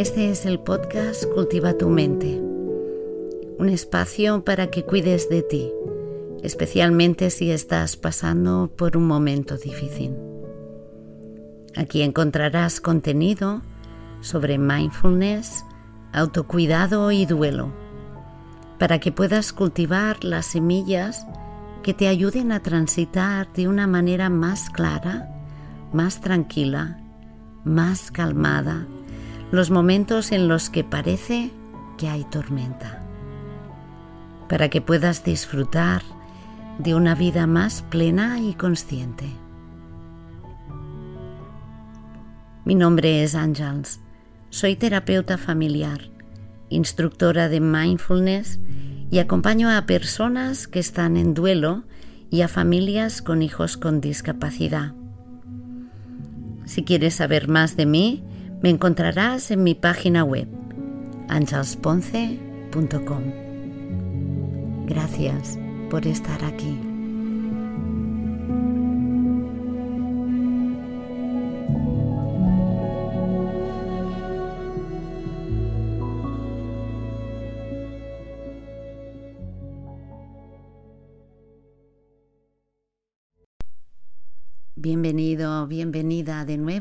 Este es el podcast Cultiva tu mente, un espacio para que cuides de ti, especialmente si estás pasando por un momento difícil. Aquí encontrarás contenido sobre mindfulness, autocuidado y duelo, para que puedas cultivar las semillas que te ayuden a transitar de una manera más clara, más tranquila, más calmada los momentos en los que parece que hay tormenta, para que puedas disfrutar de una vida más plena y consciente. Mi nombre es Ángels, soy terapeuta familiar, instructora de mindfulness y acompaño a personas que están en duelo y a familias con hijos con discapacidad. Si quieres saber más de mí, me encontrarás en mi página web angelsponce.com. Gracias por estar aquí.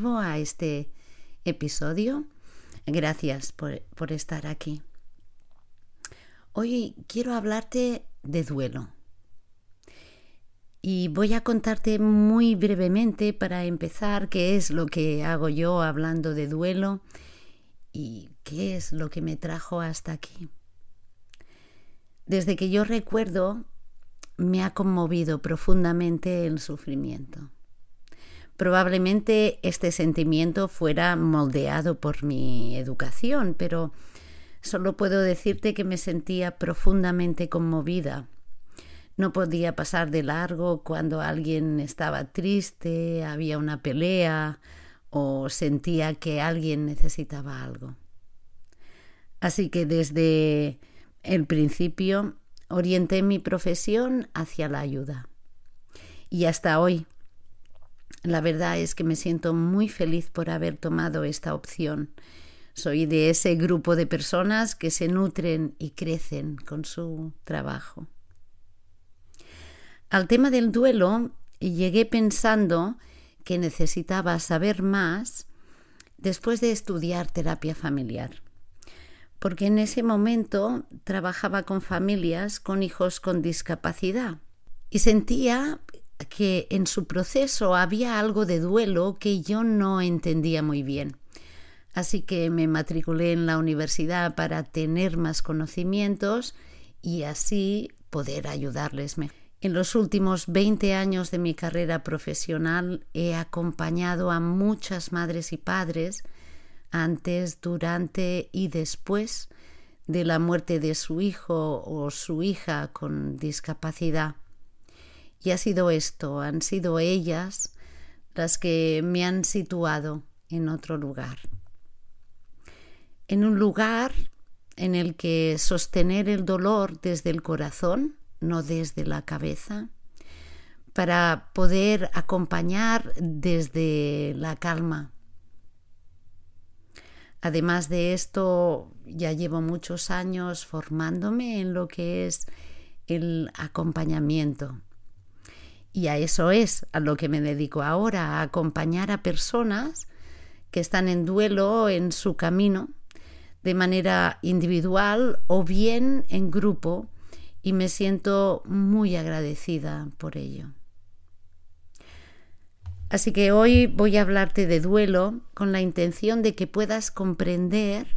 A este episodio. Gracias por, estar aquí. Hoy quiero hablarte de duelo. Y voy a contarte muy brevemente para empezar qué es lo que hago yo hablando de duelo y qué es lo que me trajo hasta aquí. Desde que yo recuerdo, me ha conmovido profundamente el sufrimiento. Probablemente este sentimiento fuera moldeado por mi educación, pero solo puedo decirte que me sentía profundamente conmovida. No podía pasar de largo cuando alguien estaba triste, había una pelea o sentía que alguien necesitaba algo. Así que desde el principio orienté mi profesión hacia la ayuda. Y hasta hoy la verdad es que me siento muy feliz por haber tomado esta opción. Soy de ese grupo de personas que se nutren y crecen con su trabajo. Al tema del duelo llegué pensando que necesitaba saber más después de estudiar terapia familiar, porque en ese momento trabajaba con familias con hijos con discapacidad y sentía que en su proceso había algo de duelo que yo no entendía muy bien. Así que me matriculé en la universidad para tener más conocimientos y así poder ayudarles mejor. En los últimos 20 años de mi carrera profesional he acompañado a muchas madres y padres antes, durante y después de la muerte de su hijo o su hija con discapacidad. Y ha sido esto, han sido ellas las que me han situado en otro lugar. En un lugar en el que sostener el dolor desde el corazón, no desde la cabeza, para poder acompañar desde la calma. Además de esto, ya llevo muchos años formándome en lo que es el acompañamiento y a eso es a lo que me dedico ahora, a acompañar a personas que están en duelo en su camino de manera individual o bien en grupo y me siento muy agradecida por ello. Así que hoy voy a hablarte de duelo con la intención de que puedas comprender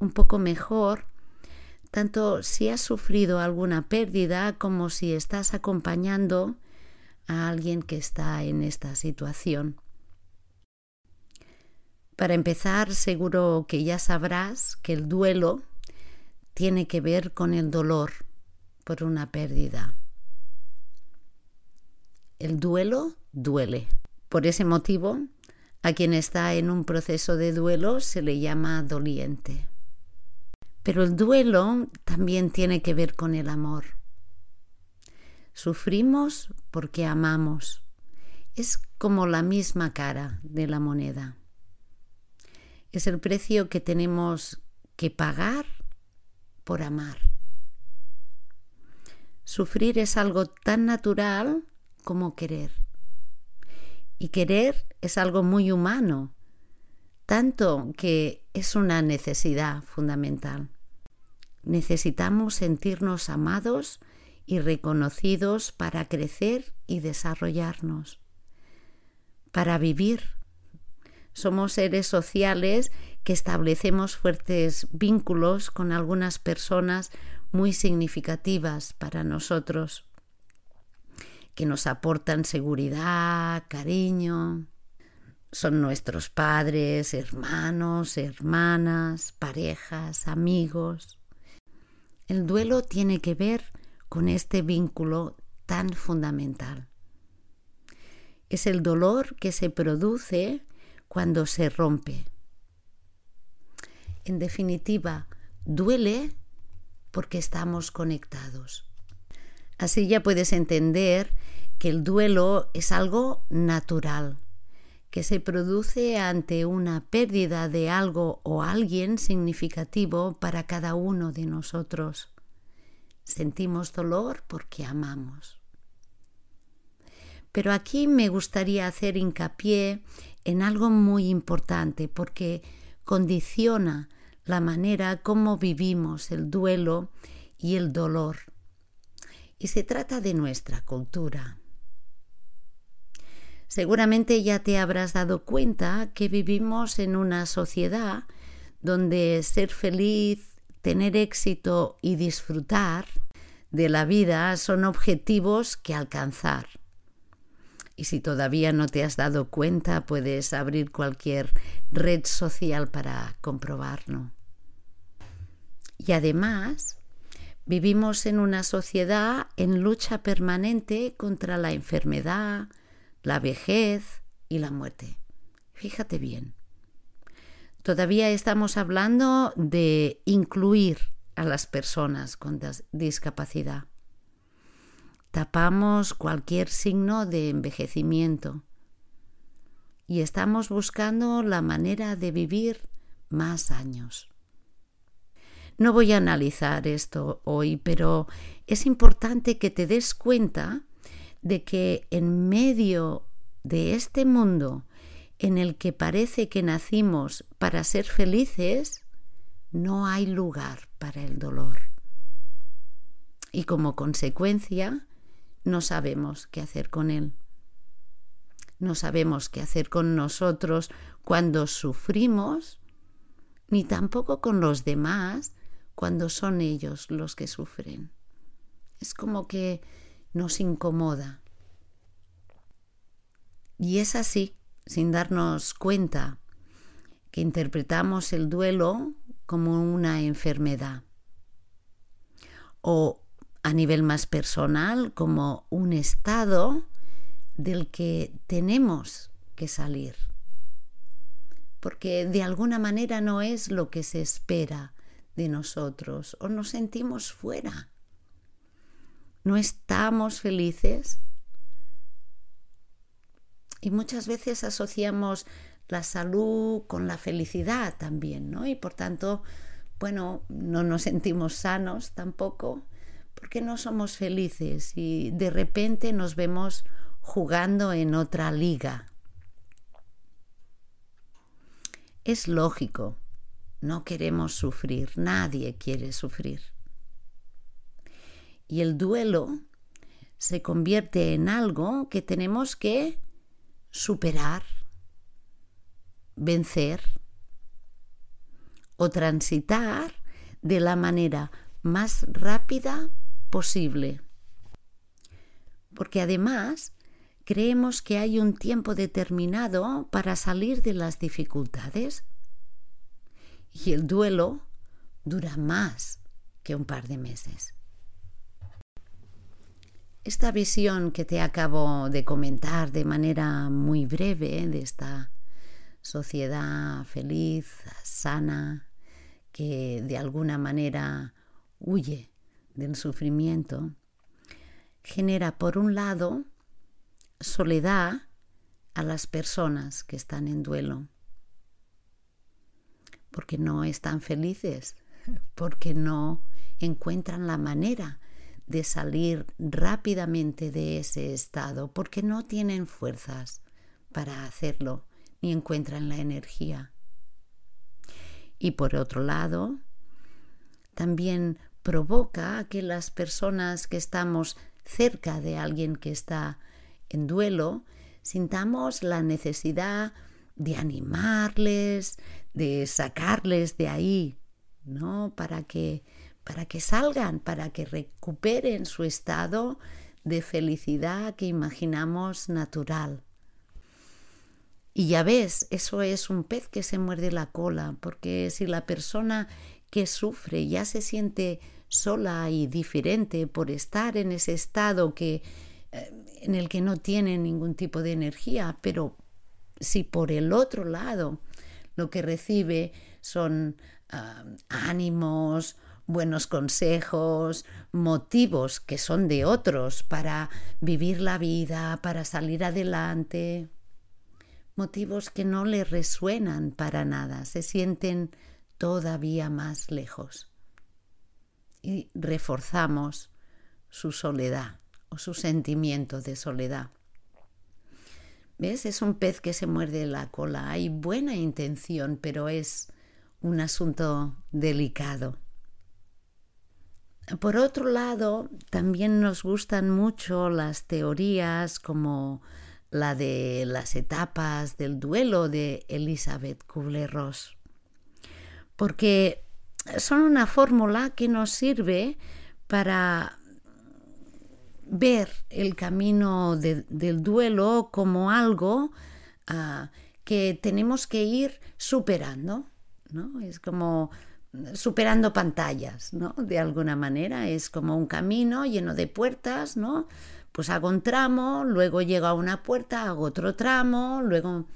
un poco mejor tanto si has sufrido alguna pérdida como si estás acompañando a alguien que está en esta situación. Para empezar, seguro que ya sabrás que el duelo tiene que ver con el dolor por una pérdida. El duelo duele. Por ese motivo, a quien está en un proceso de duelo se le llama doliente. Pero el duelo también tiene que ver con el amor. Sufrimos porque amamos. Es como la misma cara de la moneda. Es el precio que tenemos que pagar por amar. Sufrir es algo tan natural como querer. Y querer es algo muy humano, tanto que es una necesidad fundamental. Necesitamos sentirnos amados y reconocidos para crecer y desarrollarnos, para vivir. Somos seres sociales que establecemos fuertes vínculos con algunas personas muy significativas para nosotros, que nos aportan seguridad, cariño. Son nuestros padres, hermanos, hermanas, parejas, amigos. El duelo tiene que ver con este vínculo tan fundamental. Es el dolor que se produce cuando se rompe. En definitiva, duele porque estamos conectados. Así ya puedes entender que el duelo es algo natural, que se produce ante una pérdida de algo o alguien significativo para cada uno de nosotros. Sentimos dolor porque amamos. Pero aquí me gustaría hacer hincapié en algo muy importante porque condiciona la manera como vivimos el duelo y el dolor. Y se trata de nuestra cultura. Seguramente ya te habrás dado cuenta que vivimos en una sociedad donde ser feliz, tener éxito y disfrutar de la vida son objetivos que alcanzar. Y si todavía no te has dado cuenta, puedes abrir cualquier red social para comprobarlo. Y además, vivimos en una sociedad en lucha permanente contra la enfermedad, la vejez y la muerte. Fíjate bien. Todavía estamos hablando de incluir a las personas con discapacidad. Tapamos cualquier signo de envejecimiento y estamos buscando la manera de vivir más años. No voy a analizar esto hoy, pero es importante que te des cuenta de que en medio de este mundo en el que parece que nacimos para ser felices, no hay lugar para el dolor. Y como consecuencia, no sabemos qué hacer con él. No sabemos qué hacer con nosotros cuando sufrimos, ni tampoco con los demás cuando son ellos los que sufren. Es como que nos incomoda. Y es así, sin darnos cuenta, que interpretamos el duelo como una enfermedad o a nivel más personal como un estado del que tenemos que salir. Porque de alguna manera no es lo que se espera de nosotros o nos sentimos fuera. No estamos felices. Y muchas veces asociamos la salud con la felicidad también, ¿no? Y por tanto, bueno, no nos sentimos sanos tampoco porque no somos felices y de repente nos vemos jugando en otra liga. Es lógico, no queremos sufrir, nadie quiere sufrir. Y el duelo se convierte en algo que tenemos que superar, vencer o transitar de la manera más rápida posible. Porque además creemos que hay un tiempo determinado para salir de las dificultades y el duelo dura más que un par de meses. Esta visión que te acabo de comentar de manera muy breve de esta sociedad feliz, sana, que de alguna manera huye del sufrimiento, genera por un lado soledad a las personas que están en duelo, porque no están felices, porque no encuentran la manera de salir rápidamente de ese estado, porque no tienen fuerzas para hacerlo, ni encuentran la energía. Y por otro lado, también provoca que las personas que estamos cerca de alguien que está en duelo, sintamos la necesidad de animarles, de sacarles de ahí, ¿no? Para que, para que salgan, para que recuperen su estado de felicidad que imaginamos natural. Y ya ves, eso es un pez que se muerde la cola, porque si la persona que sufre ya se siente sola y diferente por estar en ese estado que, eh, en el que no tiene ningún tipo de energía, pero si por el otro lado lo que recibe son ah, ánimos, buenos consejos, motivos que son de otros para vivir la vida, para salir adelante, motivos que no le resuenan para nada, se sienten todavía más lejos y reforzamos su soledad o su sentimiento de soledad. ¿Ves? Es un pez que se muerde la cola. Hay buena intención, pero es un asunto delicado. Por otro lado, también nos gustan mucho las teorías como la de las etapas del duelo de Elizabeth Kubler-Ross, porque son una fórmula que nos sirve para ver el camino del duelo como algo ah, que tenemos que ir superando, ¿no? Es como superando pantallas, ¿no? De alguna manera, es como un camino lleno de puertas, ¿no? Pues hago un tramo, luego llego a una puerta, hago otro tramo, luego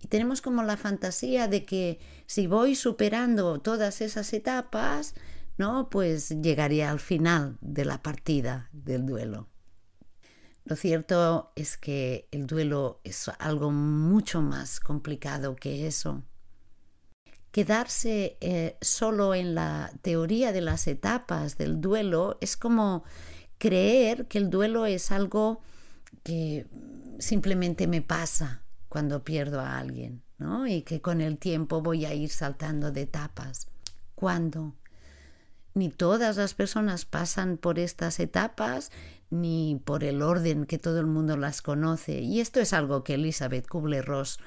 y tenemos como la fantasía de que si voy superando todas esas etapas, ¿no? Pues llegaría al final de la partida del duelo. Lo cierto es que el duelo es algo mucho más complicado que eso. Quedarse eh, solo en la teoría de las etapas del duelo es como creer que el duelo es algo que simplemente me pasa, cuando pierdo a alguien, ¿no? Y que con el tiempo voy a ir saltando de etapas. ¿Cuándo? Ni todas las personas pasan por estas etapas, ni por el orden que todo el mundo las conoce. Y esto es algo que Elizabeth Kubler-Ross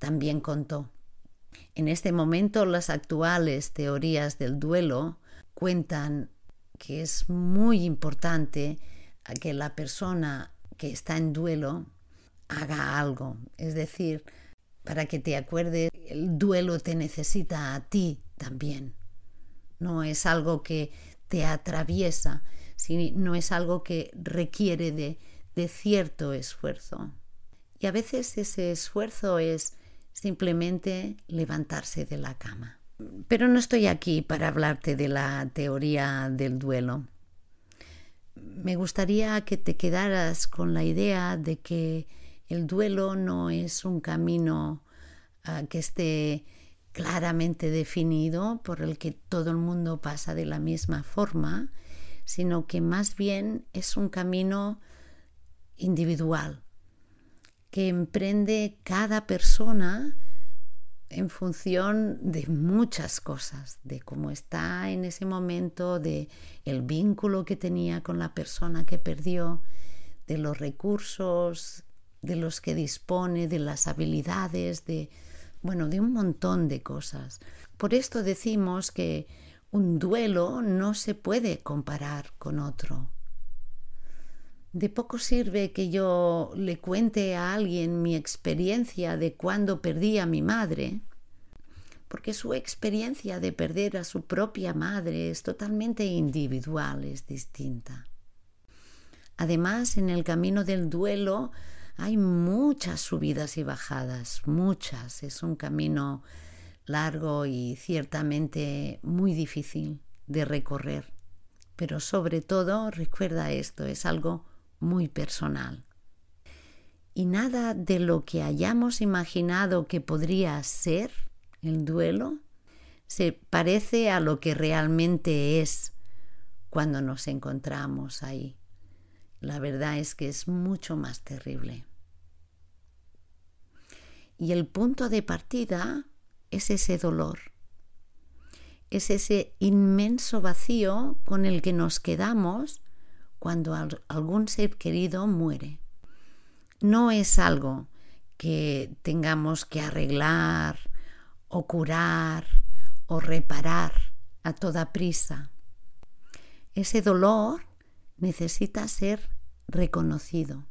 también contó. En este momento, las actuales teorías del duelo cuentan que es muy importante que la persona que está en duelo haga algo. Es decir, para que te acuerdes, el duelo te necesita a ti también. No es algo que te atraviesa, no es algo que requiere de, de cierto esfuerzo. Y a veces ese esfuerzo es simplemente levantarse de la cama. Pero no estoy aquí para hablarte de la teoría del duelo. Me gustaría que te quedaras con la idea de que el duelo no es un camino ah, que esté claramente definido por el que todo el mundo pasa de la misma forma, sino que más bien es un camino individual que emprende cada persona en función de muchas cosas, de cómo está en ese momento, de el vínculo que tenía con la persona que perdió, de los recursos de los que dispone, de las habilidades, de, bueno, de un montón de cosas. Por esto decimos que un duelo no se puede comparar con otro. De poco sirve que yo le cuente a alguien mi experiencia de cuando perdí a mi madre, porque su experiencia de perder a su propia madre es totalmente individual, es distinta. Además, en el camino del duelo hay muchas subidas y bajadas, muchas. Es un camino largo y ciertamente muy difícil de recorrer. Pero sobre todo, recuerda esto, es algo muy personal. Y nada de lo que hayamos imaginado que podría ser el duelo se parece a lo que realmente es cuando nos encontramos ahí. La verdad es que es mucho más terrible. Y el punto de partida es ese dolor, es ese inmenso vacío con el que nos quedamos cuando algún ser querido muere. No es algo que tengamos que arreglar o curar o reparar a toda prisa. Ese dolor necesita ser reconocido,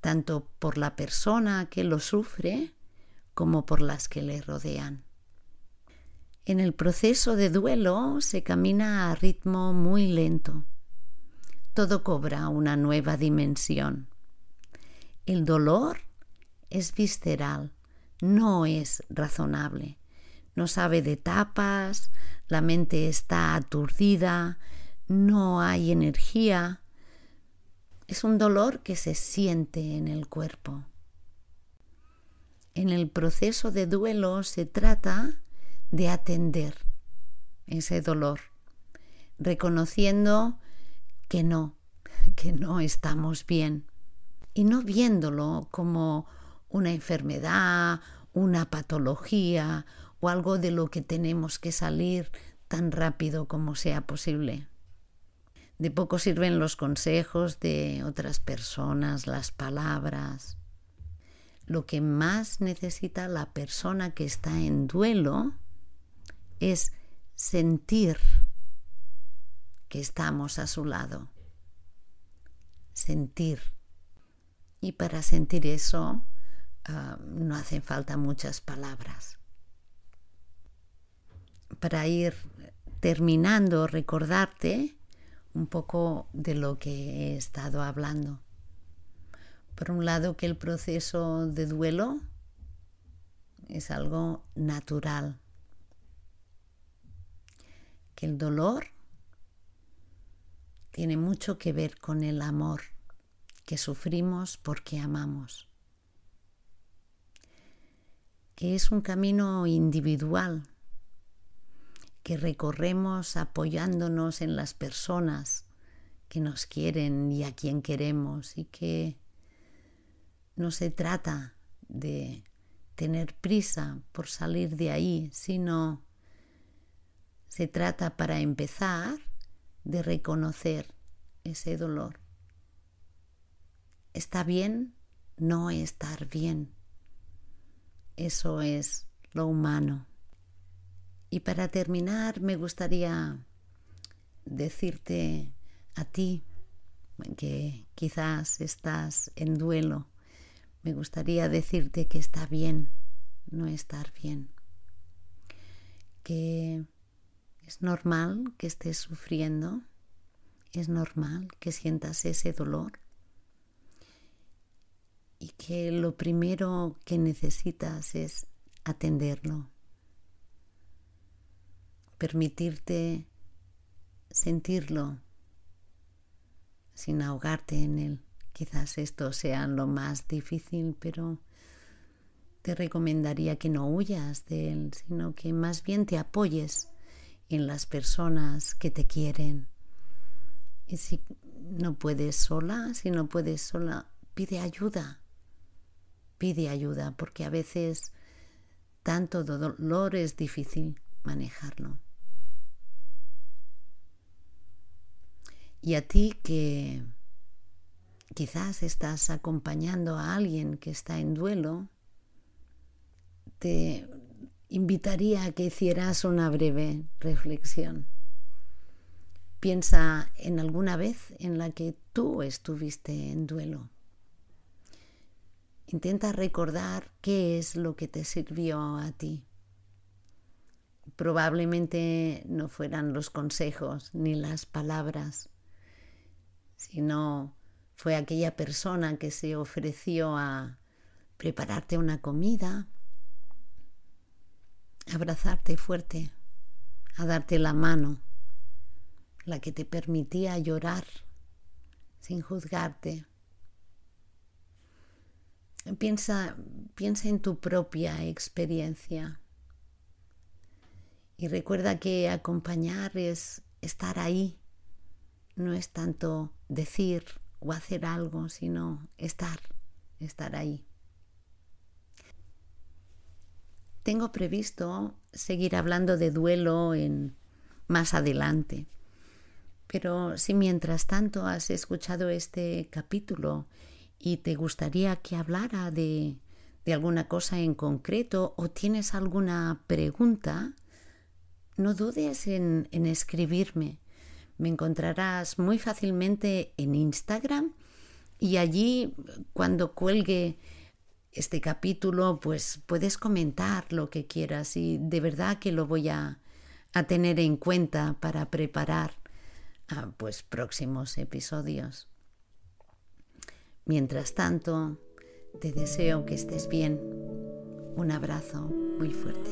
tanto por la persona que lo sufre como por las que le rodean. En el proceso de duelo se camina a ritmo muy lento. Todo cobra una nueva dimensión. El dolor es visceral, no es razonable. No sabe de tapas, la mente está aturdida, no hay energía. Es un dolor que se siente en el cuerpo. En el proceso de duelo se trata de atender ese dolor, reconociendo que no, que no estamos bien y no viéndolo como una enfermedad, una patología o algo de lo que tenemos que salir tan rápido como sea posible. De poco sirven los consejos de otras personas, las palabras. Lo que más necesita la persona que está en duelo es sentir que estamos a su lado. Sentir. Y para sentir eso ah, no hacen falta muchas palabras. Para ir terminando, recordarte un poco de lo que he estado hablando. Por un lado, que el proceso de duelo es algo natural, que el dolor tiene mucho que ver con el amor que sufrimos porque amamos, que es un camino individual que recorremos apoyándonos en las personas que nos quieren y a quien queremos y que no se trata de tener prisa por salir de ahí, sino se trata para empezar de reconocer ese dolor. Está bien no estar bien. Eso es lo humano. Y para terminar, me gustaría decirte a ti que quizás estás en duelo, me gustaría decirte que está bien no estar bien, que es normal que estés sufriendo, es normal que sientas ese dolor y que lo primero que necesitas es atenderlo permitirte sentirlo sin ahogarte en él. Quizás esto sea lo más difícil, pero te recomendaría que no huyas de él, sino que más bien te apoyes en las personas que te quieren. Y si no puedes sola, si no puedes sola, pide ayuda. Pide ayuda, porque a veces tanto dolor es difícil manejarlo. Y a ti que quizás estás acompañando a alguien que está en duelo, te invitaría a que hicieras una breve reflexión. Piensa en alguna vez en la que tú estuviste en duelo. Intenta recordar qué es lo que te sirvió a ti. Probablemente no fueran los consejos ni las palabras sino fue aquella persona que se ofreció a prepararte una comida, abrazarte fuerte, a darte la mano, la que te permitía llorar sin juzgarte. Piensa, piensa en tu propia experiencia y recuerda que acompañar es estar ahí, no es tanto decir o hacer algo, sino estar, estar ahí. Tengo previsto seguir hablando de duelo en más adelante. Pero si mientras tanto has escuchado este capítulo y te gustaría que hablara de, de alguna cosa en concreto o tienes alguna pregunta, no dudes en, en escribirme. Me encontrarás muy fácilmente en Instagram y allí cuando cuelgue este capítulo, pues puedes comentar lo que quieras y de verdad que lo voy a, tener en cuenta para preparar pues próximos episodios. Mientras tanto, te deseo que estés bien. Un abrazo muy fuerte.